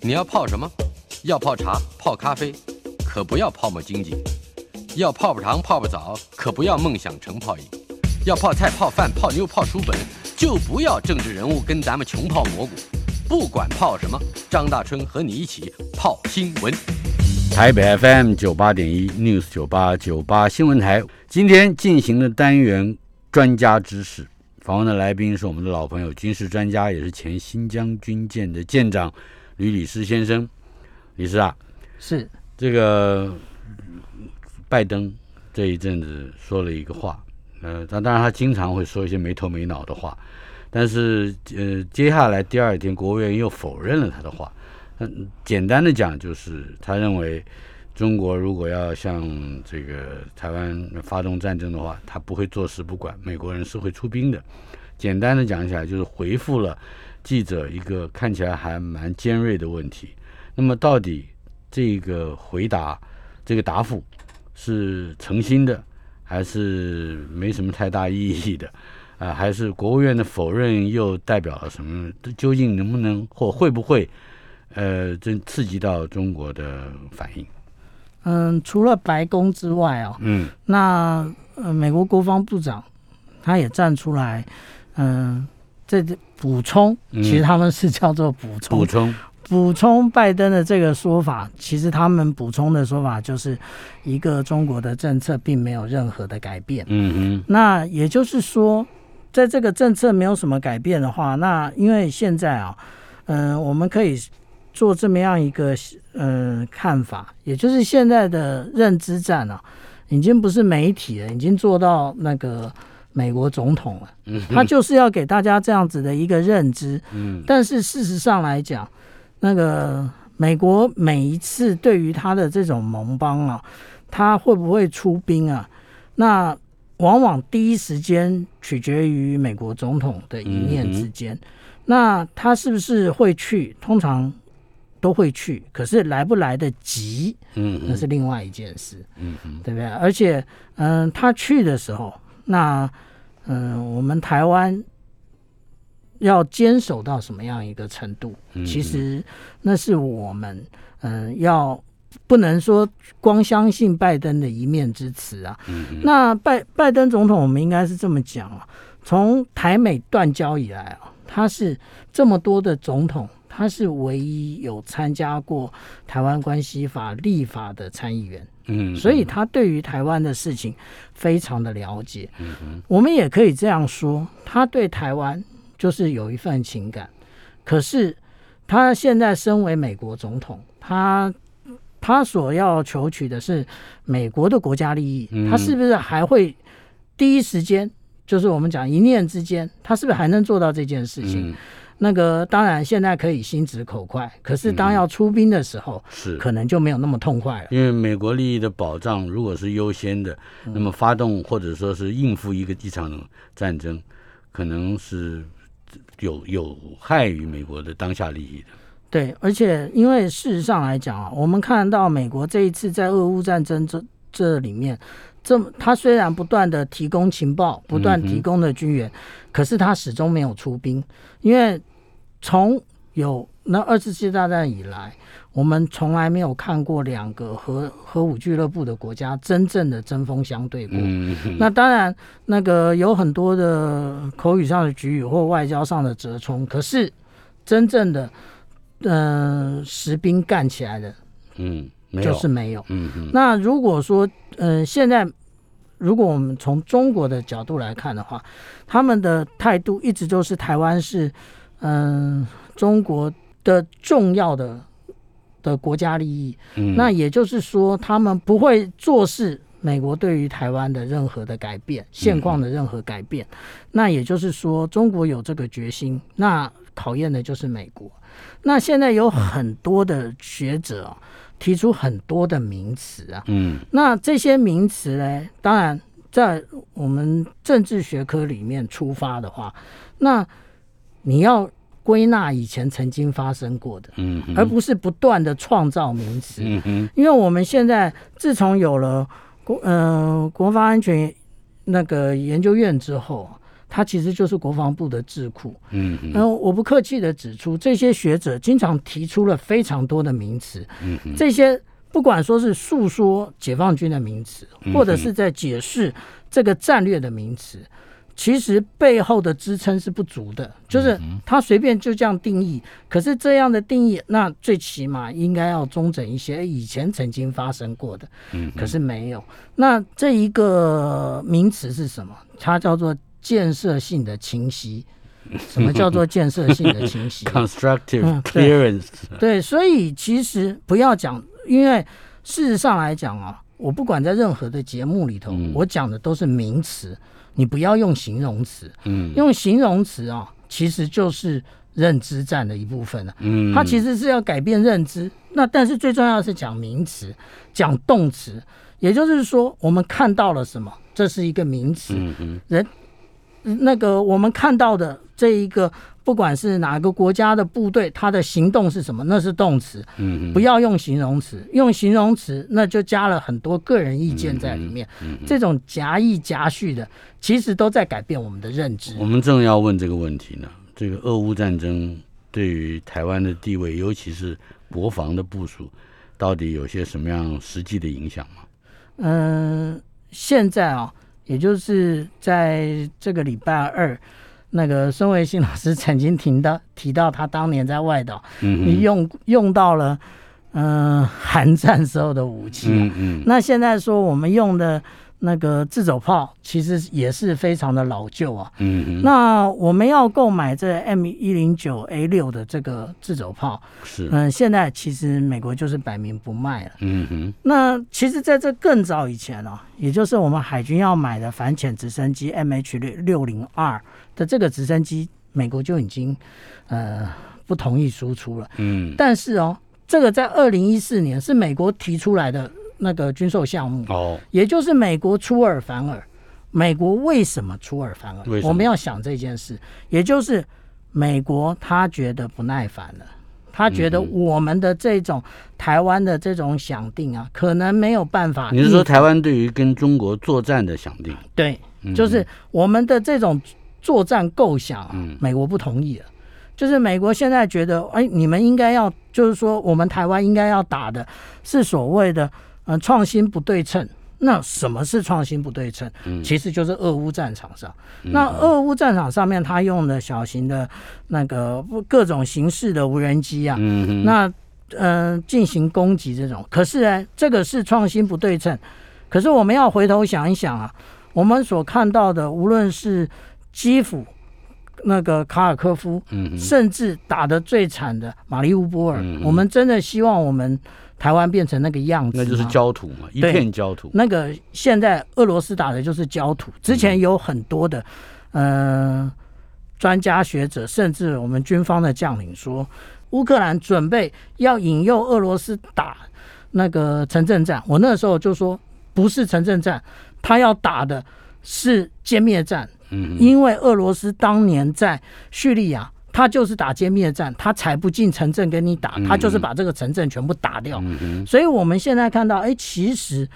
你要泡什么？要泡茶、泡咖啡，可不要泡沫经济；要泡泡糖、泡泡澡，可不要梦想成泡影；要泡菜、泡饭、泡妞、泡书本，就不要政治人物跟咱们穷泡蘑菇。不管泡什么，张大春和你一起泡新闻。台北 FM 九八点一 News 九八九八新闻台，今天进行的单元专家知识，访问的来宾是我们的老朋友，军事专家，也是前新疆军舰的舰长吕礼师先生。李师啊，是这个拜登这一阵子说了一个话，呃，他当然他经常会说一些没头没脑的话。但是，呃，接下来第二天，国务院又否认了他的话。嗯，简单的讲，就是他认为中国如果要向这个台湾发动战争的话，他不会坐视不管，美国人是会出兵的。简单的讲起来，就是回复了记者一个看起来还蛮尖锐的问题。那么，到底这个回答、这个答复是诚心的，还是没什么太大意义的？啊，还是国务院的否认又代表了什么？究竟能不能或会不会，呃，真刺激到中国的反应？嗯，除了白宫之外哦，嗯，那呃，美国国防部长他也站出来，嗯，这补充，其实他们是叫做补充，补充，补充拜登的这个说法。其实他们补充的说法就是一个中国的政策并没有任何的改变。嗯哼，那也就是说。在这个政策没有什么改变的话，那因为现在啊，嗯，我们可以做这么样一个嗯看法，也就是现在的认知战啊，已经不是媒体了，已经做到那个美国总统了。嗯，他就是要给大家这样子的一个认知。嗯，但是事实上来讲，那个美国每一次对于他的这种盟邦啊，他会不会出兵啊？那往往第一时间取决于美国总统的一念之间，那他是不是会去？通常都会去，可是来不来得及，嗯，那是另外一件事，嗯嗯，对不对？而且，嗯，他去的时候，那，嗯，我们台湾要坚守到什么样一个程度？其实那是我们，嗯，要。不能说光相信拜登的一面之词啊。那拜拜登总统，我们应该是这么讲啊。从台美断交以来啊，他是这么多的总统，他是唯一有参加过台湾关系法立法的参议员。嗯，所以他对于台湾的事情非常的了解。嗯我们也可以这样说，他对台湾就是有一份情感。可是他现在身为美国总统，他。他所要求取的是美国的国家利益，他是不是还会第一时间，就是我们讲一念之间，他是不是还能做到这件事情？那个当然现在可以心直口快，可是当要出兵的时候，是可能就没有那么痛快了。因为美国利益的保障如果是优先的，那么发动或者说是应付一个一场战争，可能是有有害于美国的当下利益的。对，而且因为事实上来讲啊，我们看到美国这一次在俄乌战争这这里面，这他虽然不断的提供情报，不断提供的军援，可是他始终没有出兵，因为从有那二次世界大战以来，我们从来没有看过两个核核武俱乐部的国家真正的针锋相对过。嗯那当然，那个有很多的口语上的局语或外交上的折冲，可是真正的。嗯，实兵干起来的，嗯，就是没有。嗯嗯。那如果说，嗯，现在如果我们从中国的角度来看的话，他们的态度一直都是台湾是，嗯，中国的重要的的国家利益。嗯。那也就是说，他们不会做事美国对于台湾的任何的改变、现况的任何改变。那也就是说，中国有这个决心，那考验的就是美国。那现在有很多的学者提出很多的名词啊，嗯，那这些名词呢，当然在我们政治学科里面出发的话，那你要归纳以前曾经发生过的，嗯，而不是不断的创造名词，嗯哼，因为我们现在自从有了国，嗯，国防安全那个研究院之后，它其实就是国防部的智库。嗯嗯。然后我不客气的指出，这些学者经常提出了非常多的名词。嗯嗯。这些不管说是诉说解放军的名词，或者是在解释这个战略的名词。其实背后的支撑是不足的，就是他随便就这样定义。可是这样的定义，那最起码应该要中整一些，以前曾经发生过的。嗯，可是没有。那这一个名词是什么？它叫做建设性的清晰。什么叫做建设性的清晰？Constructive clearance。对，所以其实不要讲，因为事实上来讲啊，我不管在任何的节目里头，我讲的都是名词。你不要用形容词，嗯，用形容词啊，其实就是认知战的一部分了，嗯，它其实是要改变认知。那但是最重要的是讲名词，讲动词，也就是说我们看到了什么，这是一个名词，嗯人那个我们看到的这一个。不管是哪个国家的部队，他的行动是什么，那是动词。嗯，不要用形容词，用形容词那就加了很多个人意见在里面。嗯，这种夹议夹叙的，其实都在改变我们的认知。我们正要问这个问题呢。这个俄乌战争对于台湾的地位，尤其是国防的部署，到底有些什么样实际的影响吗？嗯，现在啊，也就是在这个礼拜二。那个孙维新老师曾经提到提到他当年在外岛，你用用到了嗯韩战时候的武器，嗯嗯，那现在说我们用的。那个自走炮其实也是非常的老旧啊。嗯嗯。那我们要购买这 M 一零九 A 六的这个自走炮，是嗯，现在其实美国就是摆明不卖了。嗯哼。那其实在这更早以前哦，也就是我们海军要买的反潜直升机 MH 六六零二的这个直升机，美国就已经呃不同意输出了。嗯。但是哦，这个在二零一四年是美国提出来的。那个军售项目哦，也就是美国出尔反尔。美国为什么出尔反尔？我们要想这件事，也就是美国他觉得不耐烦了，他觉得我们的这种台湾的这种想定啊，可能没有办法。你是说台湾对于跟中国作战的想定？对，就是我们的这种作战构想啊，美国不同意了。就是美国现在觉得，哎，你们应该要，就是说我们台湾应该要打的是所谓的。嗯，创新不对称。那什么是创新不对称？嗯，其实就是俄乌战场上。那俄乌战场上面，他用的小型的那个各种形式的无人机啊，嗯那嗯进行攻击这种。可是呢，这个是创新不对称。可是我们要回头想一想啊，我们所看到的，无论是基辅、那个卡尔科夫，嗯，甚至打得最惨的马里乌波尔，我们真的希望我们。台湾变成那个样子，那就是焦土嘛，一片焦土。那个现在俄罗斯打的就是焦土。之前有很多的，呃，专家学者，甚至我们军方的将领说，乌克兰准备要引诱俄罗斯打那个城镇战。我那时候就说，不是城镇战，他要打的是歼灭战。嗯，因为俄罗斯当年在叙利亚。他就是打歼灭战，他踩不进城镇跟你打，他就是把这个城镇全部打掉。所以我们现在看到，哎，其实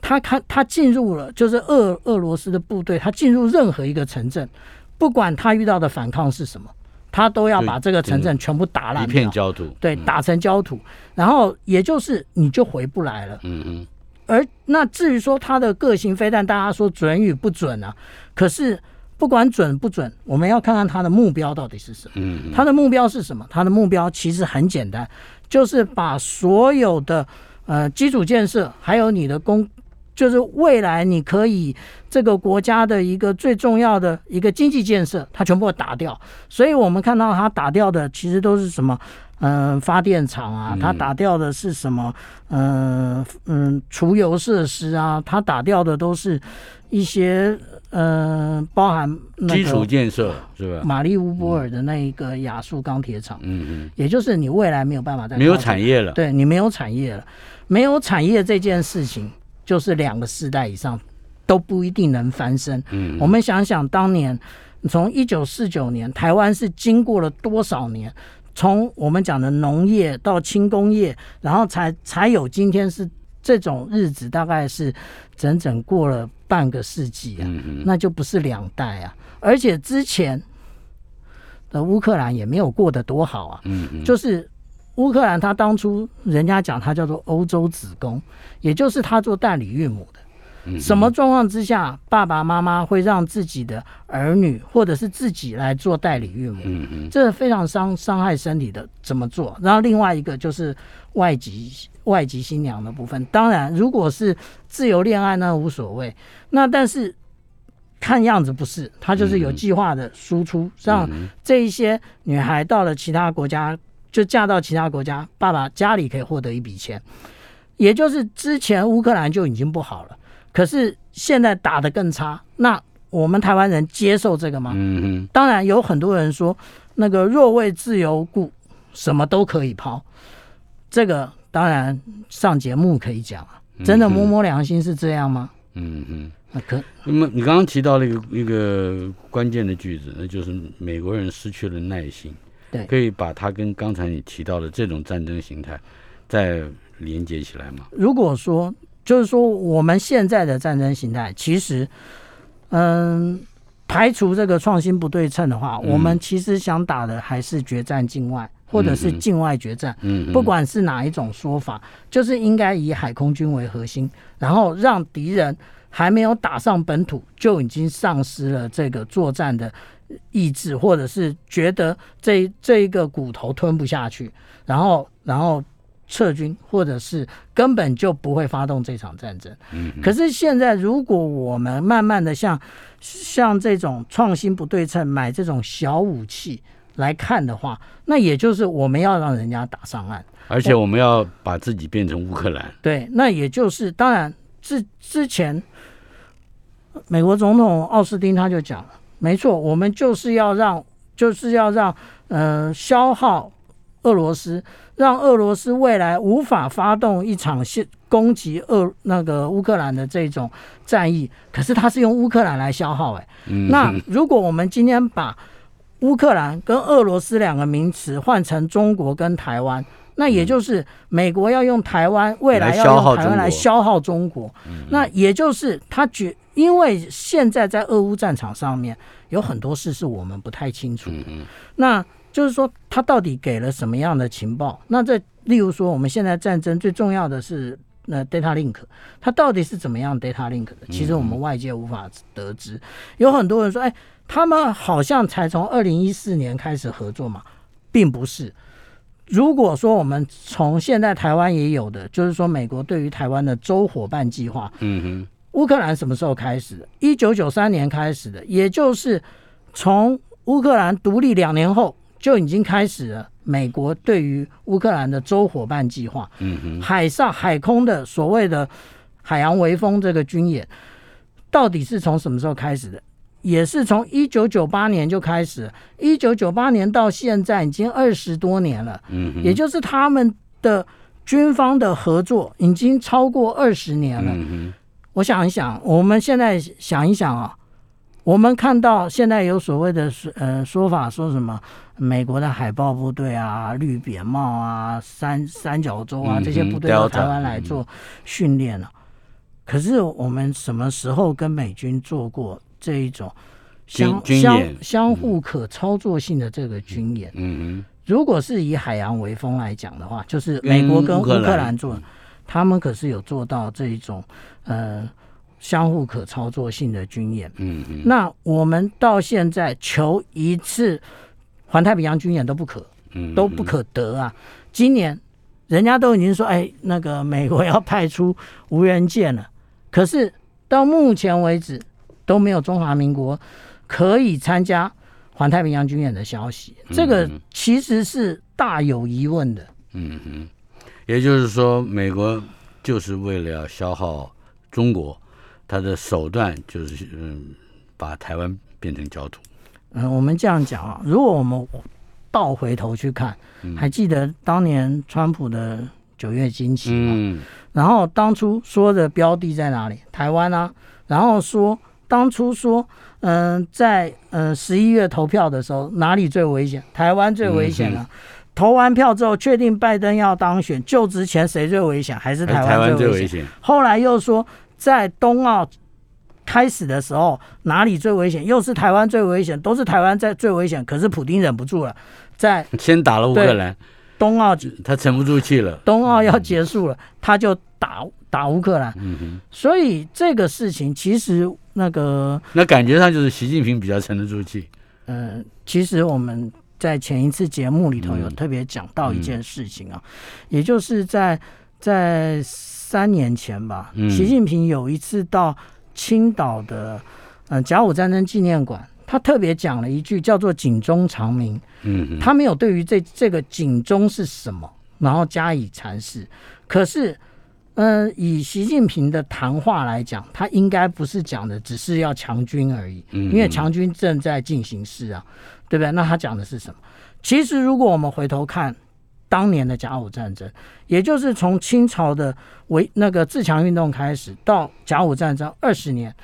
他看他进入了，就是俄俄罗斯的部队，他进入任何一个城镇，不管他遇到的反抗是什么，他都要把这个城镇全部打烂，一片焦土，对，打成焦土，然后也就是你就回不来了。嗯嗯。而那至于说他的个性飞弹，大家说准与不准啊？可是。不管准不准，我们要看看他的目标到底是什么。嗯，他的目标是什么？他的目标其实很简单，就是把所有的呃基础建设，还有你的工，就是未来你可以这个国家的一个最重要的一个经济建设，它全部打掉。所以我们看到他打掉的其实都是什么？嗯，发电厂啊，他打掉的是什么？嗯嗯，除油设施啊，他打掉的都是一些。呃，包含基础建设是吧？马利乌波尔的那一个亚速钢铁厂，嗯嗯，也就是你未来没有办法再没有产业了，对你没有产业了，没有产业这件事情，就是两个世代以上都不一定能翻身。嗯，我们想想当年，从一九四九年，台湾是经过了多少年？从我们讲的农业到轻工业，然后才才有今天是。这种日子大概是整整过了半个世纪啊，那就不是两代啊。而且之前的乌克兰也没有过得多好啊，就是乌克兰他当初人家讲他叫做欧洲子宫，也就是他做代理孕母的。什么状况之下，爸爸妈妈会让自己的儿女或者是自己来做代理孕母？嗯嗯，这非常伤伤害身体的。怎么做？然后另外一个就是外籍外籍新娘的部分。当然，如果是自由恋爱，那无所谓。那但是看样子不是，他就是有计划的输出，让这一些女孩到了其他国家，就嫁到其他国家，爸爸家里可以获得一笔钱。也就是之前乌克兰就已经不好了。可是现在打得更差，那我们台湾人接受这个吗？嗯嗯，当然有很多人说，那个若为自由故，什么都可以抛。这个当然上节目可以讲啊，真的摸摸良心是这样吗？嗯哼，那可那么你刚刚提到了一个一个关键的句子，那就是美国人失去了耐心。对，可以把它跟刚才你提到的这种战争形态再连接起来吗？如果说。就是说，我们现在的战争形态，其实，嗯，排除这个创新不对称的话，我们其实想打的还是决战境外，或者是境外决战。嗯，不管是哪一种说法，就是应该以海空军为核心，然后让敌人还没有打上本土，就已经丧失了这个作战的意志，或者是觉得这这一个骨头吞不下去，然后，然后。撤军，或者是根本就不会发动这场战争。嗯，可是现在如果我们慢慢的像像这种创新不对称，买这种小武器来看的话，那也就是我们要让人家打上岸，而且我们要把自己变成乌克兰。对，那也就是当然之之前，美国总统奥斯汀他就讲了，没错，我们就是要让就是要让呃消耗。俄罗斯让俄罗斯未来无法发动一场现攻击俄那个乌克兰的这种战役，可是他是用乌克兰来消耗哎。那如果我们今天把乌克兰跟俄罗斯两个名词换成中国跟台湾，那也就是美国要用台湾未来要用台湾来消耗中国。那也就是他觉，因为现在在俄乌战场上面有很多事是我们不太清楚的。那就是说，他到底给了什么样的情报？那这，例如说，我们现在战争最重要的是那 data link，它到底是怎么样 data link 的？其实我们外界无法得知。有很多人说，哎，他们好像才从二零一四年开始合作嘛，并不是。如果说我们从现在台湾也有的，就是说美国对于台湾的州伙伴计划，嗯哼，乌克兰什么时候开始的？一九九三年开始的，也就是从乌克兰独立两年后。就已经开始了美国对于乌克兰的州伙伴计划，嗯哼，海上海空的所谓的海洋围风这个军演，到底是从什么时候开始的？也是从一九九八年就开始，一九九八年到现在已经二十多年了，嗯，也就是他们的军方的合作已经超过二十年了。我想一想，我们现在想一想啊。我们看到现在有所谓的呃说法，说什么美国的海豹部队啊、绿扁帽啊、三三角洲啊这些部队到台湾来做训练了。可是我们什么时候跟美军做过这一种相相相互可操作性的这个军演？嗯嗯。如果是以海洋为风来讲的话，就是美国跟乌克兰做，他们可是有做到这一种呃。相互可操作性的军演，嗯嗯，那我们到现在求一次环太平洋军演都不可，嗯，都不可得啊。今年人家都已经说，哎，那个美国要派出无人舰了，可是到目前为止都没有中华民国可以参加环太平洋军演的消息，这个其实是大有疑问的。嗯哼，也就是说，美国就是为了要消耗中国。他的手段就是嗯，把台湾变成焦土。嗯，我们这样讲啊，如果我们倒回头去看，还记得当年川普的九月惊奇吗？然后当初说的标的在哪里？台湾啊。然后说当初说，嗯，在嗯十一月投票的时候，哪里最危险？台湾最危险了。投完票之后，确定拜登要当选，就职前谁最危险？还是台湾最危险？后来又说，在冬奥开始的时候，哪里最危险？又是台湾最危险，都是台湾在最危险。可是普京忍不住了，在先打了乌克兰，冬奥他沉不住气了，冬奥要结束了，他就打打乌克兰。嗯哼，所以这个事情其实那个那感觉上就是习近平比较沉得住气。嗯，其实我们。在前一次节目里头有特别讲到一件事情啊，也就是在在三年前吧，习近平有一次到青岛的嗯甲午战争纪念馆，他特别讲了一句叫做“警钟长鸣”。嗯，他没有对于这这个警钟是什么，然后加以阐释。可是，嗯，以习近平的谈话来讲，他应该不是讲的只是要强军而已，因为强军正在进行式啊。对不对？那他讲的是什么？其实，如果我们回头看当年的甲午战争，也就是从清朝的为那个自强运动开始，到甲午战争二十年，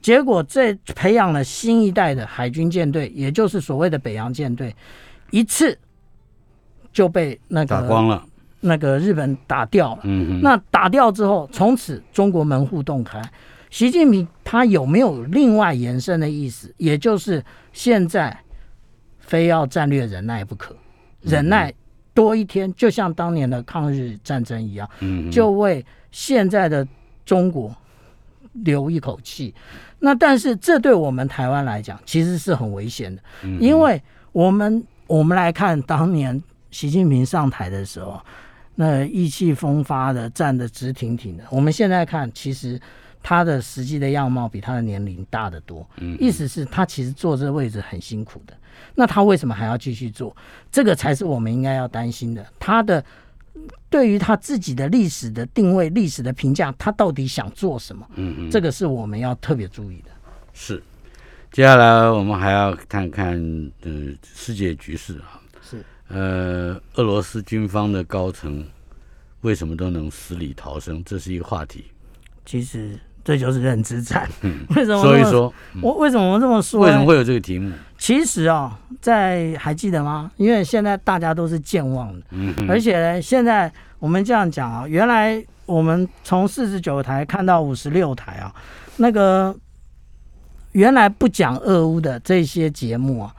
结果这培养了新一代的海军舰队，也就是所谓的北洋舰队，一次就被那个打光了，那个日本打掉了。嗯那打掉之后，从此中国门户洞开。习近平他有没有另外延伸的意思？也就是现在。非要战略忍耐不可，忍耐多一天，就像当年的抗日战争一样，就为现在的中国留一口气。那但是这对我们台湾来讲，其实是很危险的，因为我们我们来看当年习近平上台的时候，那意气风发的，站得直挺挺的。我们现在看，其实。他的实际的样貌比他的年龄大得多，嗯，意思是他其实坐这位置很辛苦的。那他为什么还要继续做？这个才是我们应该要担心的。他的对于他自己的历史的定位、历史的评价，他到底想做什么？嗯嗯，这个是我们要特别注意的。是，接下来我们还要看看嗯世界局势啊。是，呃，俄罗斯军方的高层为什么都能死里逃生？这是一个话题。其实。这就是认知战。为什么？所以说，我为什么这么说？为什么会有这个题目？其实啊，在还记得吗？因为现在大家都是健忘的，嗯而且呢，现在我们这样讲啊，原来我们从四十九台看到五十六台啊，那个原来不讲俄乌的这些节目啊，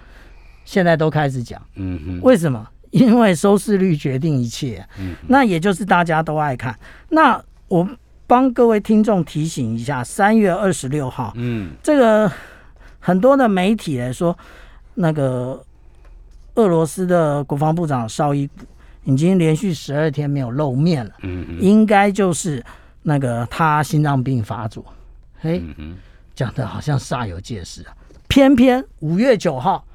现在都开始讲。嗯哼。为什么？因为收视率决定一切。嗯。那也就是大家都爱看。那我。帮各位听众提醒一下，三月二十六号，嗯，这个很多的媒体来说，那个俄罗斯的国防部长绍伊古已经连续十二天没有露面了，嗯嗯，应该就是那个他心脏病发作，嘿，讲的好像煞有介事啊，偏偏五月九号，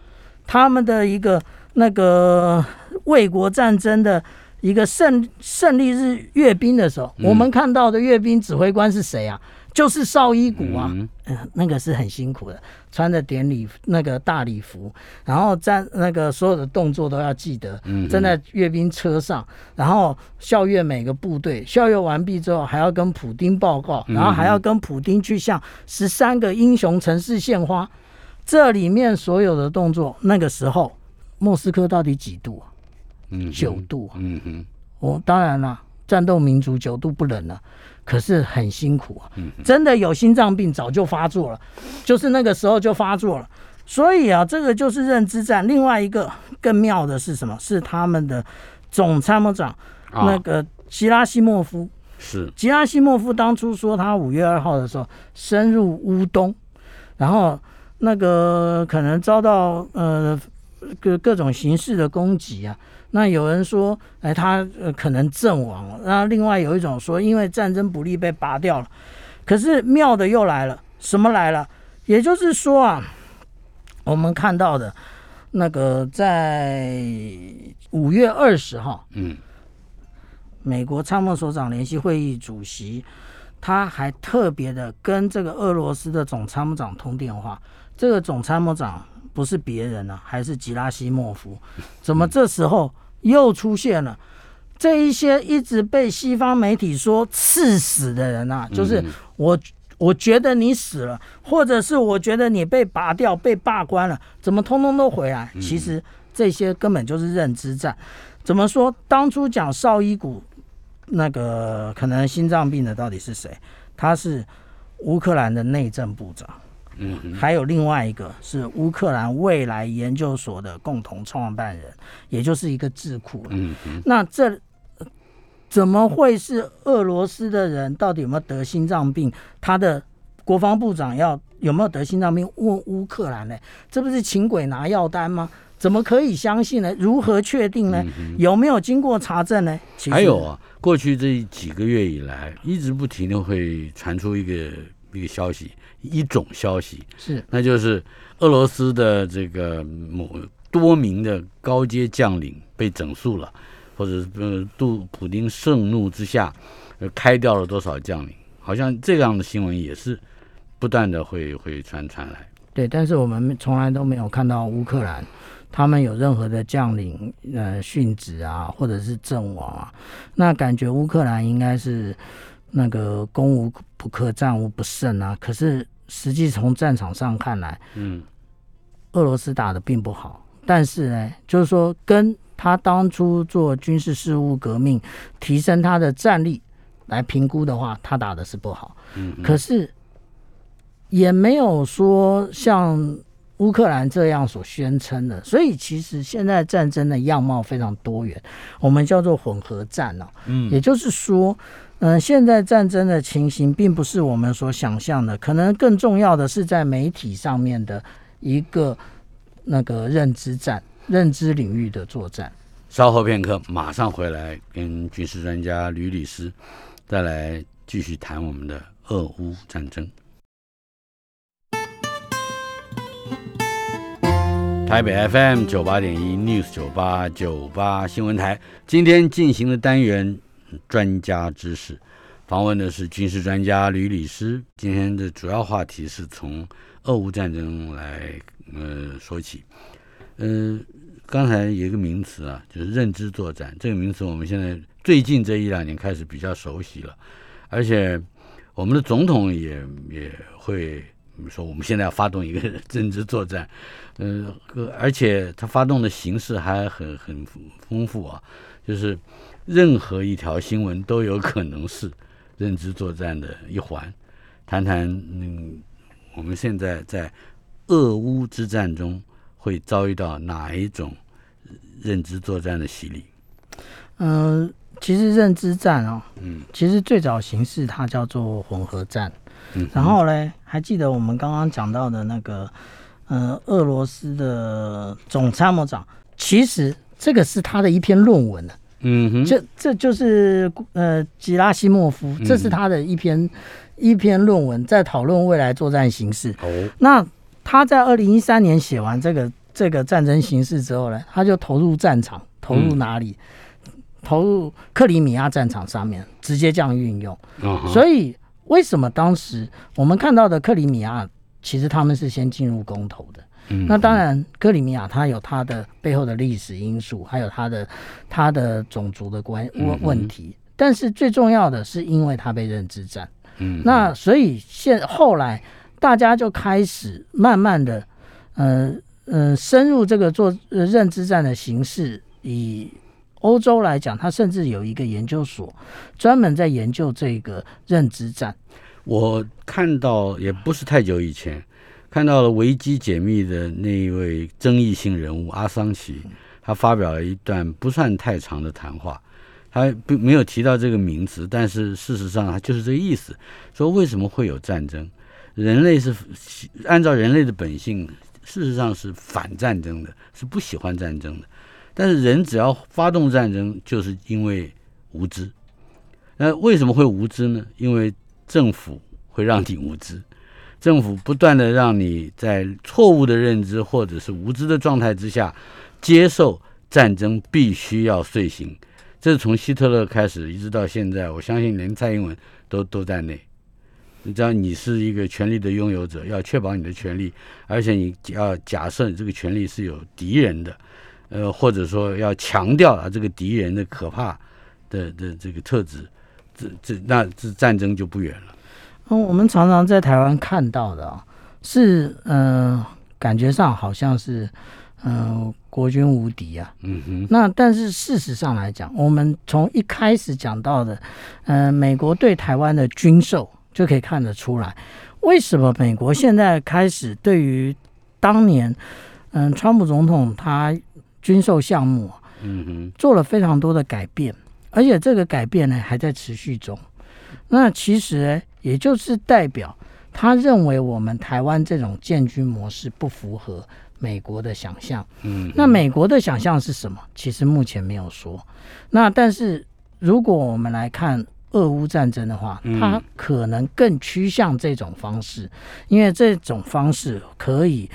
他们的一个那个卫国战争的。一个胜胜利日阅兵的时候，我们看到的阅兵指挥官是谁啊？就是邵伊古啊，嗯，那个是很辛苦的，穿着典礼那个大礼服，然后站那个所有的动作都要记得，站在阅兵车上，然后校阅每个部队，校阅完毕之后还要跟普丁报告，然后还要跟普丁去向十三个英雄城市献花，这里面所有的动作，那个时候莫斯科到底几度啊？九度，啊嗯哼，我当然了，战斗民族九度不冷了，可是很辛苦啊，真的有心脏病早就发作了，就是那个时候就发作了，所以啊，这个就是认知战。另外一个更妙的是什么？是他们的总参谋长那个吉拉西莫夫，是吉拉西莫夫当初说他五月二号的时候深入乌东，然后那个可能遭到呃各各种形式的攻击啊。那有人说，哎，他呃可能阵亡了。那另外有一种说，因为战争不利被拔掉了。可是妙的又来了，什么来了？也就是说啊，我们看到的那个在五月二十号，嗯，美国参谋首长联席会议主席，他还特别的跟这个俄罗斯的总参谋长通电话。这个总参谋长不是别人啊，还是吉拉西莫夫。怎么这时候？又出现了这一些一直被西方媒体说刺死的人啊，就是我，我觉得你死了，或者是我觉得你被拔掉、被罢官了，怎么通通都回来？其实这些根本就是认知战。怎么说？当初讲绍伊古那个可能心脏病的到底是谁？他是乌克兰的内政部长。嗯，还有另外一个是乌克兰未来研究所的共同创办人，也就是一个智库。嗯嗯，那这怎么会是俄罗斯的人？到底有没有得心脏病？他的国防部长要有没有得心脏病？问乌克兰呢？这不是请鬼拿药单吗？怎么可以相信呢？如何确定呢？有没有经过查证呢？还有啊，过去这几个月以来，一直不停的会传出一个一个消息。一种消息是，那就是俄罗斯的这个某多名的高阶将领被整肃了，或者呃，杜普丁盛怒之下，呃，开掉了多少将领？好像这样的新闻也是不断的会会传传来。对，但是我们从来都没有看到乌克兰他们有任何的将领呃殉职啊，或者是阵亡啊。那感觉乌克兰应该是那个攻无不克，战无不胜啊。可是。实际从战场上看来，嗯，俄罗斯打的并不好，但是呢，就是说跟他当初做军事事务革命，提升他的战力来评估的话，他打的是不好。嗯，可是也没有说像乌克兰这样所宣称的，所以其实现在战争的样貌非常多元，我们叫做混合战哦。嗯，也就是说。嗯，现在战争的情形并不是我们所想象的，可能更重要的是在媒体上面的一个那个认知战、认知领域的作战。稍后片刻，马上回来跟军事专家吕律师再来继续谈我们的俄乌战争。台北 FM 九八点一 News 九八九八新闻台，今天进行的单元。专家知识，访问的是军事专家吕律师。今天的主要话题是从俄乌战争来呃说起。嗯，刚才有一个名词啊，就是认知作战。这个名词我们现在最近这一两年开始比较熟悉了，而且我们的总统也也会说，我们现在要发动一个认知作战。嗯，而且他发动的形式还很很丰富啊，就是。任何一条新闻都有可能是认知作战的一环。谈谈，嗯，我们现在在俄乌之战中会遭遇到哪一种认知作战的洗礼？嗯，其实认知战哦，嗯，其实最早形式它叫做混合战。嗯，然后嘞，还记得我们刚刚讲到的那个，呃，俄罗斯的总参谋长，其实这个是他的一篇论文呢。嗯哼，这这就是呃吉拉西莫夫，这是他的一篇一篇论文，在讨论未来作战形势。哦，那他在二零一三年写完这个这个战争形势之后呢，他就投入战场，投入哪里？投入克里米亚战场上面，直接这样运用。所以为什么当时我们看到的克里米亚，其实他们是先进入公投的？那当然，克里米亚它有它的背后的历史因素，还有它的它的种族的关问问题。但是最重要的是，因为它被认知战。嗯，那所以现后来大家就开始慢慢的，呃呃，深入这个做认知战的形式。以欧洲来讲，它甚至有一个研究所专门在研究这个认知战。我看到也不是太久以前。看到了维基解密的那一位争议性人物阿桑奇，他发表了一段不算太长的谈话，他并没有提到这个名词，但是事实上他就是这个意思，说为什么会有战争？人类是按照人类的本性，事实上是反战争的，是不喜欢战争的。但是人只要发动战争，就是因为无知。那为什么会无知呢？因为政府会让你无知。政府不断的让你在错误的认知或者是无知的状态之下接受战争必须要遂行，这是从希特勒开始一直到现在，我相信连蔡英文都都在内。你知道，你是一个权力的拥有者，要确保你的权利，而且你要假设你这个权利是有敌人的，呃，或者说要强调啊这个敌人的可怕的的这个特质，这这那这战争就不远了。嗯，我们常常在台湾看到的啊，是嗯，感觉上好像是嗯，国军无敌啊。嗯哼。那但是事实上来讲，我们从一开始讲到的，嗯，美国对台湾的军售就可以看得出来，为什么美国现在开始对于当年，嗯，川普总统他军售项目，嗯哼，做了非常多的改变，而且这个改变呢还在持续中。那其实也就是代表他认为我们台湾这种建军模式不符合。美国的想象，嗯，那美国的想象是什么？其实目前没有说。那但是如果我们来看俄乌战争的话，它可能更趋向这种方式，因为这种方式可以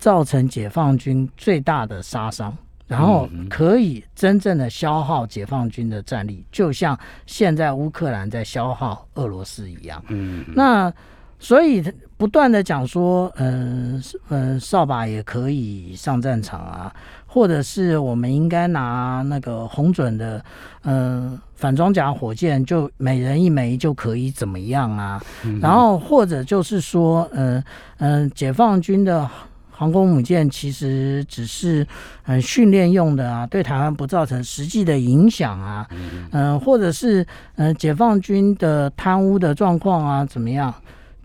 造成解放军最大的杀伤，然后可以真正的消耗解放军的战力，就像现在乌克兰在消耗俄罗斯一样。嗯，那。所以不断的讲说，嗯嗯，扫把也可以上战场啊，或者是我们应该拿那个红准的，嗯，反装甲火箭就每人一枚就可以怎么样啊？然后或者就是说，嗯嗯，解放军的航空母舰其实只是嗯训练用的啊，对台湾不造成实际的影响啊，嗯，或者是嗯解放军的贪污的状况啊怎么样？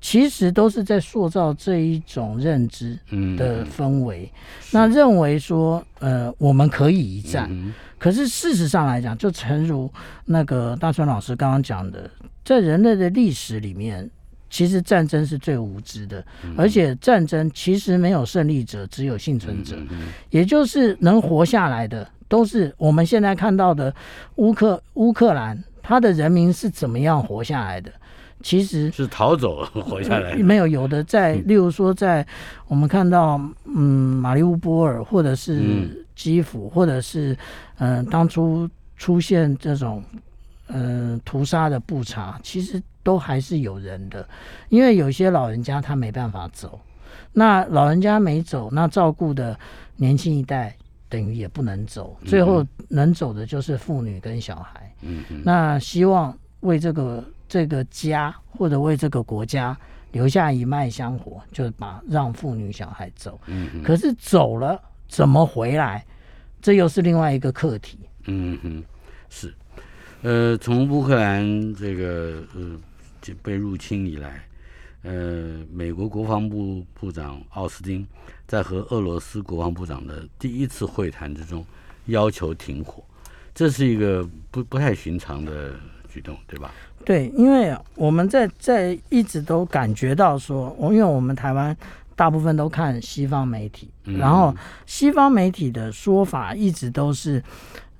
其实都是在塑造这一种认知的氛围，那认为说，呃，我们可以一战。可是事实上来讲，就诚如那个大川老师刚刚讲的，在人类的历史里面，其实战争是最无知的，而且战争其实没有胜利者，只有幸存者。也就是能活下来的，都是我们现在看到的乌克乌克兰，他的人民是怎么样活下来的。其实是逃走活下来，没有有的在，例如说在我们看到，嗯，马里乌波尔或者是基辅，或者是嗯当初出现这种嗯屠杀的布查，其实都还是有人的，因为有些老人家他没办法走，那老人家没走，那照顾的年轻一代等于也不能走，最后能走的就是妇女跟小孩，嗯嗯，那希望为这个。这个家或者为这个国家留下一脉香火，就是把让妇女小孩走。嗯，可是走了怎么回来？这又是另外一个课题。嗯哼，是。呃，从乌克兰这个呃被入侵以来，呃，美国国防部部长奥斯汀在和俄罗斯国防部长的第一次会谈之中要求停火，这是一个不不太寻常的举动，对吧？对，因为我们在在一直都感觉到说，我因为我们台湾大部分都看西方媒体，然后西方媒体的说法一直都是，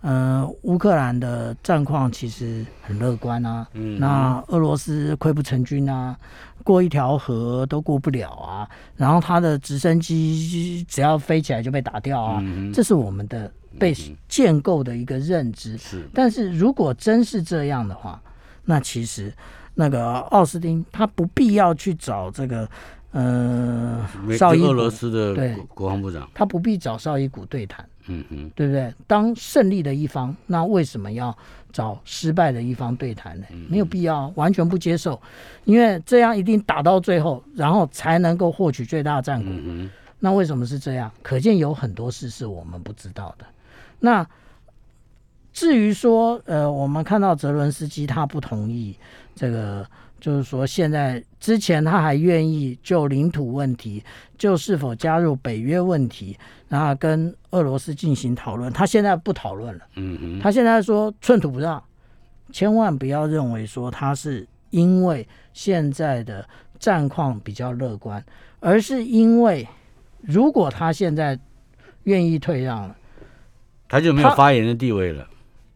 呃，乌克兰的战况其实很乐观啊，那俄罗斯溃不成军啊，过一条河都过不了啊，然后他的直升机只要飞起来就被打掉啊，这是我们的被建构的一个认知。是，但是如果真是这样的话，那其实，那个奥斯汀他不必要去找这个，呃，绍伊俄罗斯的对。国防部长，他不必找绍伊古对谈，嗯哼，对不对？当胜利的一方，那为什么要找失败的一方对谈呢？没有必要，完全不接受，因为这样一定打到最后，然后才能够获取最大战果。那为什么是这样？可见有很多事是我们不知道的。那。至于说，呃，我们看到泽伦斯基他不同意这个，就是说现在之前他还愿意就领土问题，就是否加入北约问题，然后跟俄罗斯进行讨论。他现在不讨论了，嗯嗯，他现在说寸土不让，千万不要认为说他是因为现在的战况比较乐观，而是因为如果他现在愿意退让了，他就没有发言的地位了。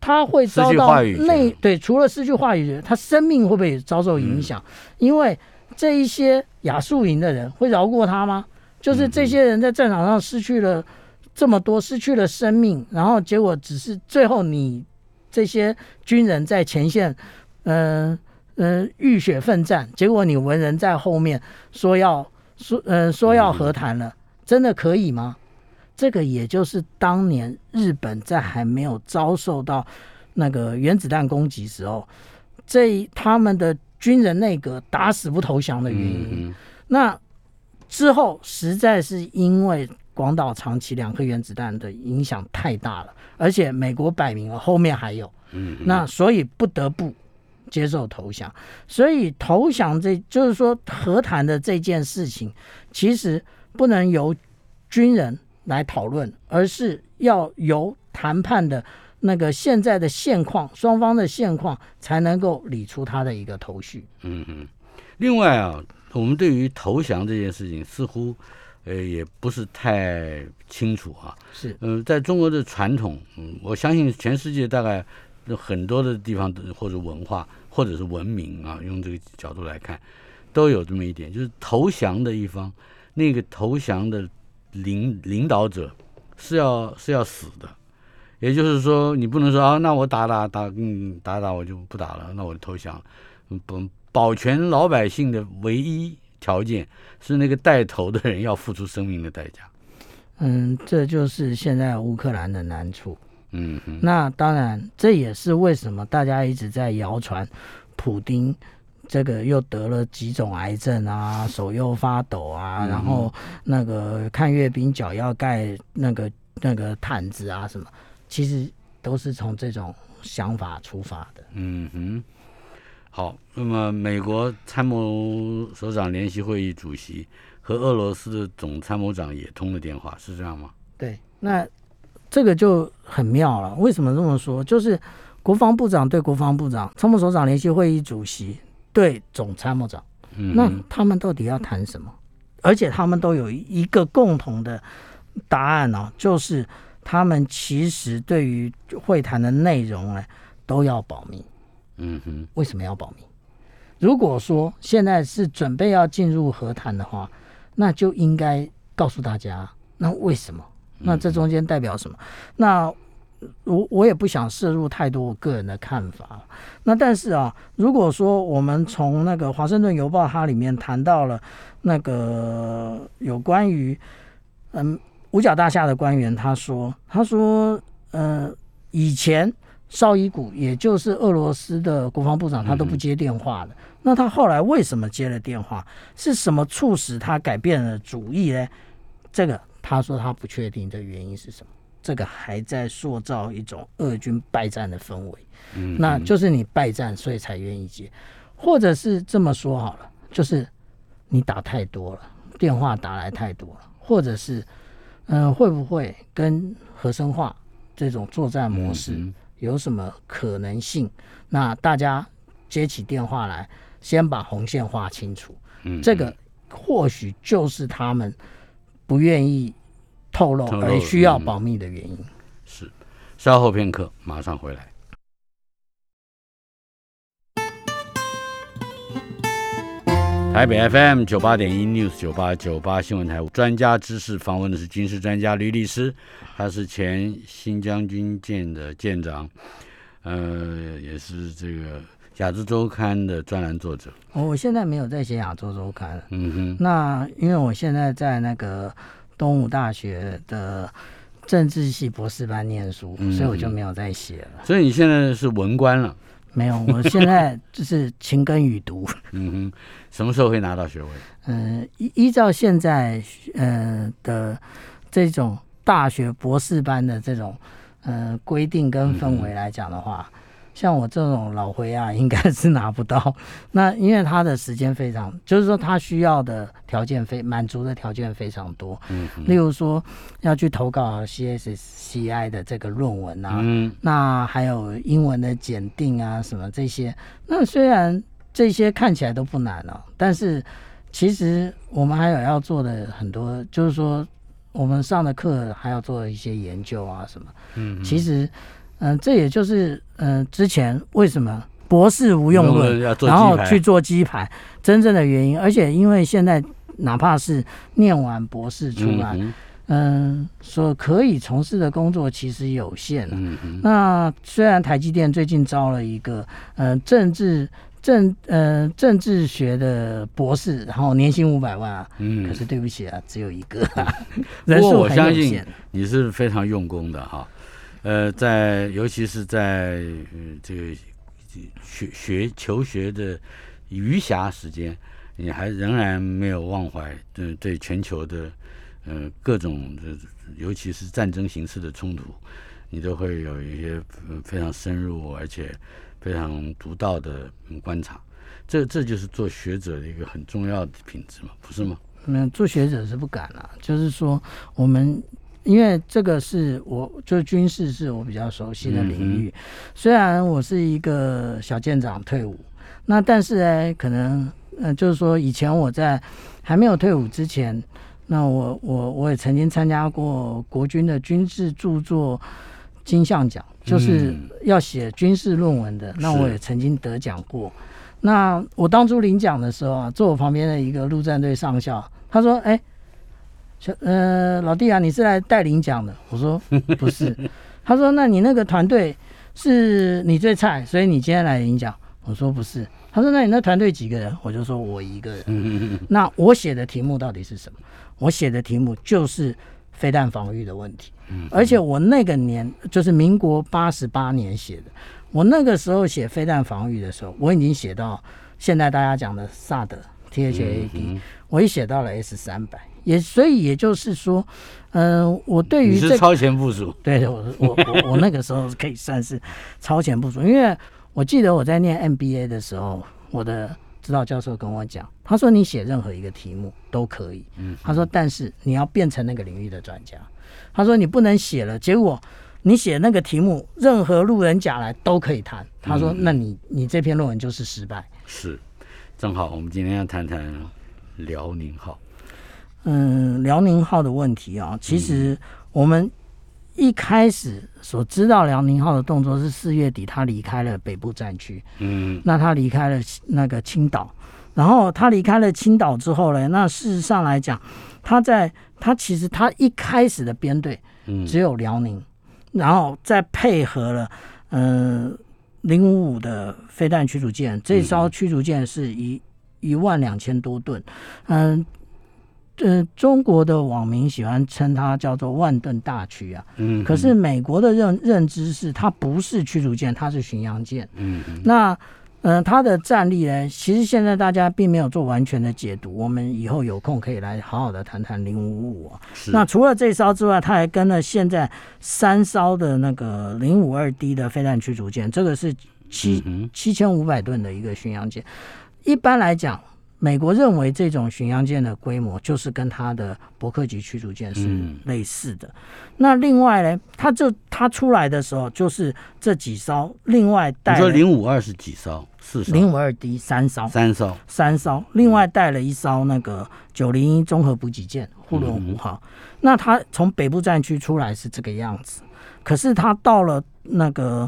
他会遭到内对，除了失去话语权，他生命会不会遭受影响？因为这一些亚速营的人会饶过他吗？就是这些人在战场上失去了这么多，失去了生命，然后结果只是最后你这些军人在前线，嗯嗯浴血奋战，结果你文人在后面说要说嗯说要和谈了，真的可以吗？这个也就是当年日本在还没有遭受到那个原子弹攻击时候，这他们的军人内阁打死不投降的原因。那之后实在是因为广岛长崎两颗原子弹的影响太大了，而且美国摆明了后面还有，嗯，那所以不得不接受投降。所以投降这就是说和谈的这件事情，其实不能由军人来讨论，而是要由谈判的那个现在的现况，双方的现况才能够理出他的一个头绪。嗯嗯。另外啊，我们对于投降这件事情，似乎。呃，也不是太清楚啊。是，嗯，在中国的传统，嗯，我相信全世界大概很多的地方或者文化或者是文明啊，用这个角度来看，都有这么一点，就是投降的一方，那个投降的领领导者是要是要死的，也就是说，你不能说啊，那我打打打，嗯，打打我就不打了，那我就投降，不保全老百姓的唯一。条件是那个带头的人要付出生命的代价。嗯，这就是现在乌克兰的难处。嗯，那当然，这也是为什么大家一直在谣传，普丁这个又得了几种癌症啊，手又发抖啊，然后那个看阅兵脚要盖那个那个毯子啊什么，其实都是从这种想法出发的。嗯哼。好，那么美国参谋首长联席会议主席和俄罗斯的总参谋长也通了电话，是这样吗？对，那这个就很妙了。为什么这么说？就是国防部长对国防部长，参谋首长联席会议主席对总参谋长，那他们到底要谈什么？而且他们都有一个共同的答案呢，就是他们其实对于会谈的内容呢都要保密。嗯哼，为什么要保密？如果说现在是准备要进入和谈的话，那就应该告诉大家，那为什么？那这中间代表什么？那我我也不想摄入太多我个人的看法。那但是啊，如果说我们从那个《华盛顿邮报》它里面谈到了那个有关于嗯五角大厦的官员，他说他说呃以前。绍伊古，也就是俄罗斯的国防部长，他都不接电话的。那他后来为什么接了电话？是什么促使他改变了主意呢？这个他说他不确定的原因是什么。这个还在塑造一种俄军败战的氛围。嗯，那就是你败战，所以才愿意接，或者是这么说好了，就是你打太多了，电话打来太多了，或者是嗯，会不会跟核生化这种作战模式？有什么可能性？那大家接起电话来，先把红线画清楚。嗯，这个或许就是他们不愿意透露而需要保密的原因。是，稍后片刻，马上回来。台北 FM 九八点一 News 九八九八新闻台专家知识访问的是军事专家吕律师，他是前新疆军舰的舰长，呃，也是这个亚洲周刊的专栏作者。我现在没有在写亚洲周刊，嗯哼。那因为我现在在那个东吴大学的政治系博士班念书，所以我就没有再写了。所以你现在是文官了。没有，我现在就是勤耕雨读。嗯哼，什么时候会拿到学位？嗯，依依照现在呃的这种大学博士班的这种呃规定跟氛围来讲的话。像我这种老灰啊，应该是拿不到。那 因为他的时间非常，就是说他需要的条件非满足的条件非常多。嗯，例如说要去投稿 CSCI 的这个论文啊，嗯，那还有英文的检定啊，什么这些。那虽然这些看起来都不难哦，但是其实我们还有要做的很多，就是说我们上的课还要做一些研究啊，什么。嗯，其实。嗯，这也就是嗯，之前为什么博士无用论，然后去做鸡排，真正的原因。而且因为现在哪怕是念完博士出来，嗯，所可以从事的工作其实有限了。那虽然台积电最近招了一个嗯政治政呃政治学的博士，然后年薪五百万啊，嗯，可是对不起啊，只有一个，人数我相信。你是非常用功的哈。呃，在尤其是在这个学学求学的余暇时间，你还仍然没有忘怀对对全球的呃，各种的，尤其是战争形式的冲突，你都会有一些非常深入而且非常独到的观察。这这就是做学者的一个很重要的品质嘛，不是吗？那，做学者是不敢了。就是说，我们因为这个是我，就军事是我比较熟悉的领域。虽然我是一个小舰长退伍，那但是呢，可能嗯，就是说以前我在还没有退伍之前。那我我我也曾经参加过国军的军事著作金像奖，就是要写军事论文的。那我也曾经得奖过。那我当初领奖的时候啊，坐我旁边的一个陆战队上校，他说：“哎，小呃老弟啊，你是来带领奖的？”我说：“ 不是。”他说：“那你那个团队是你最菜，所以你今天来领奖。”我说：“不是。”他说：“那你那团队几个人？”我就说：“我一个人。”那我写的题目到底是什么？我写的题目就是飞弹防御的问题，而且我那个年就是民国八十八年写的。我那个时候写飞弹防御的时候，我已经写到现在大家讲的萨德 T H A D，我也写到了 S 三百，也所以也就是说，嗯，我对于这超前部署，对我我我我那个时候可以算是超前部署，因为我记得我在念 M B A 的时候，我的。指导教授跟我讲，他说你写任何一个题目都可以，嗯，他说但是你要变成那个领域的专家，他说你不能写了，结果你写那个题目，任何路人甲来都可以谈，他说那你你这篇论文就是失败。是，正好我们今天要谈谈辽宁号。嗯，辽宁号的问题啊，其实我们。一开始所知道辽宁号的动作是四月底，他离开了北部战区。嗯，那他离开了那个青岛，然后他离开了青岛之后呢，那事实上来讲，他在他其实他一开始的编队只有辽宁，然后再配合了嗯零五五的飞弹驱逐舰，这艘驱逐舰是一一万两千多吨，嗯。呃，中国的网民喜欢称它叫做万吨大驱啊，嗯，可是美国的认认知是它不是驱逐舰，它是巡洋舰，嗯，那嗯，它的战力呢，其实现在大家并没有做完全的解读，我们以后有空可以来好好的谈谈零五五啊。那除了这艘之外，它还跟了现在三艘的那个零五二 D 的飞弹驱逐舰，这个是七七千五百吨的一个巡洋舰，一般来讲。美国认为这种巡洋舰的规模就是跟它的伯克级驱逐舰是类似的。那另外呢，它就它出来的时候就是这几艘，另外带。你说零五二是几艘？四艘。零五二 D 三艘。三艘。三艘，另外带了一艘那个九零一综合补给舰“呼伦湖号”。那它从北部战区出来是这个样子，可是它到了那个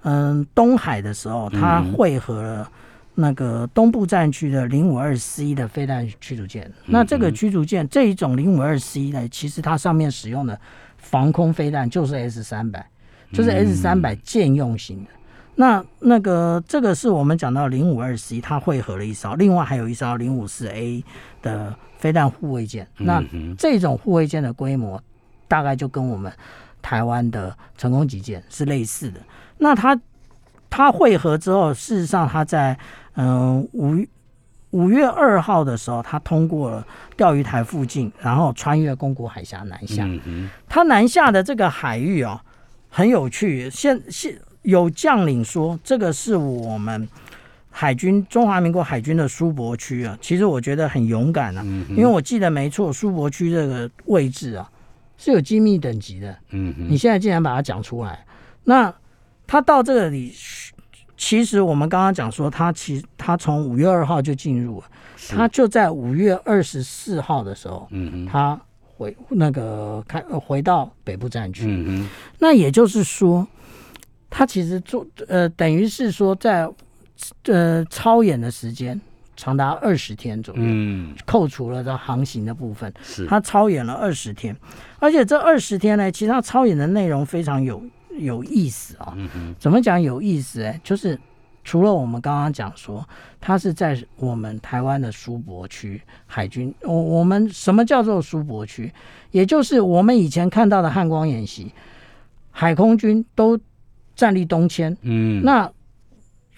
嗯东海的时候，它汇合了。那个东部战区的零五二 C 的飞弹驱逐舰，那这个驱逐舰这一种零五二 C 呢，其实它上面使用的防空飞弹就是 S 三百，就是 S 三百舰用型的。那那个这个是我们讲到零五二 C，它汇合了一艘，另外还有一艘零五四 A 的飞弹护卫舰。那这种护卫舰的规模大概就跟我们台湾的成功级舰是类似的。那它它汇合之后，事实上它在嗯，五五月二号的时候，他通过了钓鱼台附近，然后穿越宫古海峡南下。他南下的这个海域哦，很有趣。现现有将领说，这个是我们海军中华民国海军的苏博区啊。其实我觉得很勇敢啊，因为我记得没错，苏博区这个位置啊是有机密等级的。嗯，你现在竟然把它讲出来，那他到这里。其实我们刚刚讲说，他其实他从五月二号就进入了，他就在五月二十四号的时候，嗯他回那个开回到北部战区，嗯那也就是说，他其实做呃等于是说在呃超演的时间长达二十天左右，嗯，扣除了这航行的部分，是。他超演了二十天，而且这二十天呢，其实他超演的内容非常有。有意思啊，怎么讲有意思？哎，就是除了我们刚刚讲说，它是在我们台湾的苏博区海军，我我们什么叫做苏博区？也就是我们以前看到的汉光演习，海空军都战力东迁，嗯，那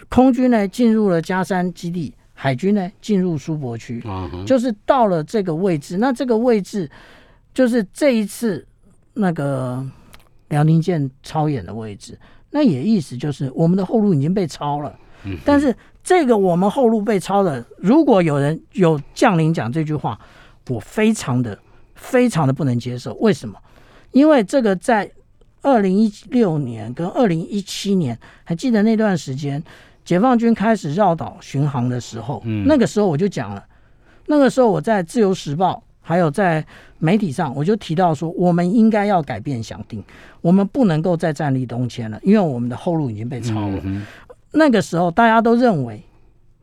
空军呢进入了嘉山基地，海军呢进入苏博区，就是到了这个位置，那这个位置。就是这一次那个辽宁舰超演的位置，那也意思就是我们的后路已经被超了。嗯，但是这个我们后路被超了，如果有人有将领讲这句话，我非常的非常的不能接受。为什么？因为这个在二零一六年跟二零一七年，还记得那段时间，解放军开始绕岛巡航的时候，嗯，那个时候我就讲了，那个时候我在《自由时报》还有在媒体上，我就提到说，我们应该要改变想定，我们不能够再站立东迁了，因为我们的后路已经被抄了。那个时候大家都认为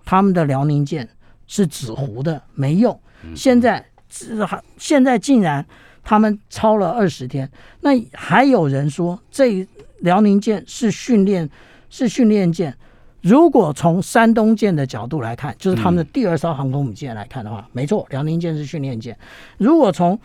他们的辽宁舰是纸糊的，没用。现在现在竟然。他们超了二十天，那还有人说这辽宁舰是训练是训练舰。如果从山东舰的角度来看，就是他们的第二艘航空母舰来看的话，没错，辽宁舰是训练舰。如果从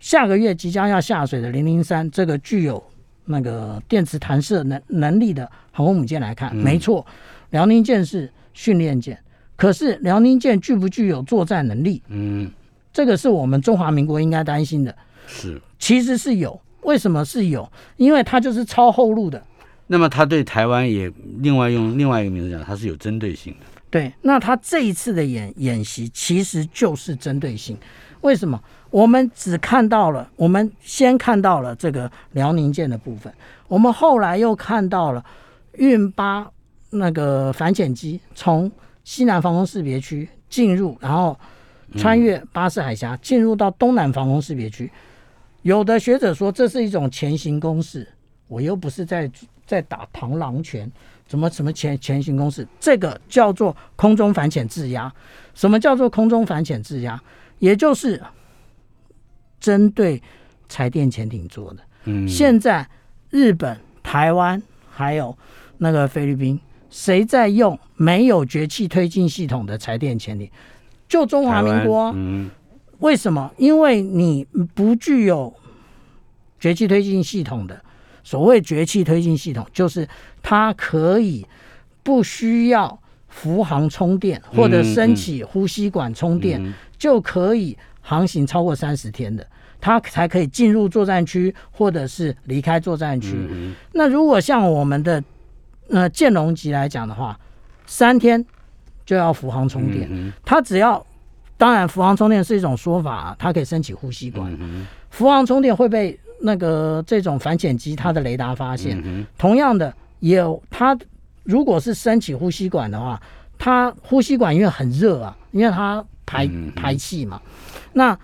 下个月即将要下水的零零三这个具有那个电磁弹射能能力的航空母舰来看，没错，辽宁舰是训练舰。可是辽宁舰具不具有作战能力？嗯，这个是我们中华民国应该担心的。是，其实是有，为什么是有？因为它就是超后路的。那么他对台湾也另外用另外一个名字讲，它是有针对性的。对，那他这一次的演演习其实就是针对性。为什么？我们只看到了，我们先看到了这个辽宁舰的部分，我们后来又看到了运八那个反潜机从西南防空识别区进入，然后穿越巴士海峡进入到东南防空识别区。有的学者说这是一种前行攻势，我又不是在在打螳螂拳，什么什么前前行攻势？这个叫做空中反潜制压。什么叫做空中反潜制压？也就是针对柴电潜艇做的。嗯，现在日本、台湾还有那个菲律宾，谁在用没有绝气推进系统的柴电潜艇？就中华民国。嗯。为什么？因为你不具有绝气推进系统的所谓绝气推进系统，就是它可以不需要浮航充电或者升起呼吸管充电，就可以航行超过三十天的，它才可以进入作战区或者是离开作战区。那如果像我们的呃建龙级来讲的话，三天就要浮航充电，它只要。当然，浮航充电是一种说法，它可以升起呼吸管。浮航充电会被那个这种反潜机它的雷达发现。同样的，也有它如果是升起呼吸管的话，它呼吸管因为很热啊，因为它排排气嘛，那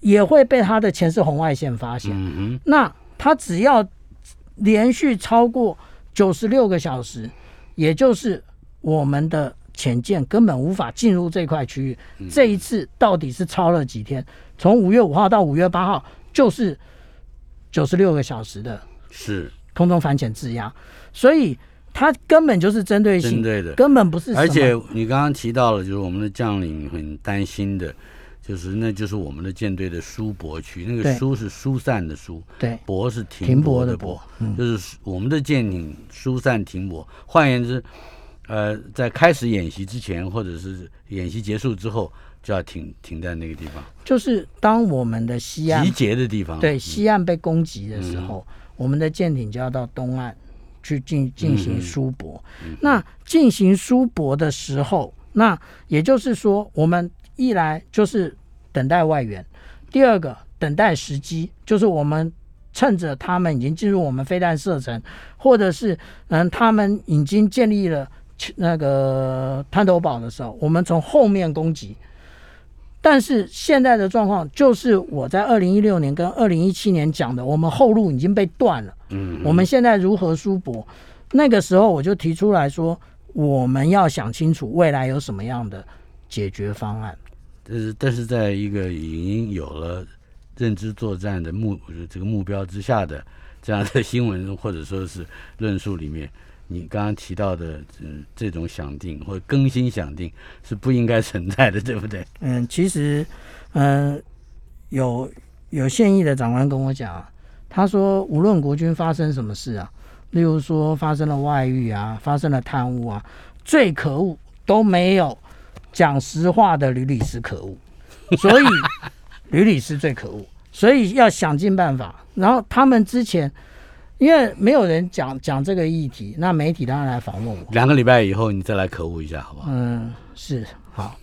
也会被它的前视红外线发现。那它只要连续超过九十六个小时，也就是我们的。潜舰根本无法进入这块区域。这一次到底是超了几天？从五月五号到五月八号，就是九十六个小时的，是空中反潜制压，所以它根本就是针对性，针对的，根本不是。而且你刚刚提到了，就是我们的将领很担心的，就是那就是我们的舰队的疏泊区，那个疏是疏散的疏，对，泊是停泊的泊，就是我们的舰艇疏散停泊。换言之。呃，在开始演习之前，或者是演习结束之后，就要停停在那个地方。就是当我们的西岸集结的地方，对西岸被攻击的时候，我们的舰艇就要到东岸去进进行疏泊。那进行疏泊的时候，那也就是说，我们一来就是等待外援，第二个等待时机，就是我们。趁着他们已经进入我们飞弹射程，或者是嗯，他们已经建立了那个滩头堡的时候，我们从后面攻击。但是现在的状况就是我在二零一六年跟二零一七年讲的，我们后路已经被断了。嗯，我们现在如何输博？那个时候我就提出来说，我们要想清楚未来有什么样的解决方案。但是，但是在一个已经有了。认知作战的目这个目标之下的这样的新闻或者说是论述里面，你刚刚提到的嗯这种想定或者更新想定是不应该存在的，对不对？嗯，其实嗯有有现役的长官跟我讲，他说无论国军发生什么事啊，例如说发生了外遇啊，发生了贪污啊，最可恶都没有讲实话的吕律师可恶，所以。吕律师最可恶，所以要想尽办法。然后他们之前因为没有人讲讲这个议题，那媒体当然来访问我。两个礼拜以后你再来可恶一下，好不好？嗯，是好。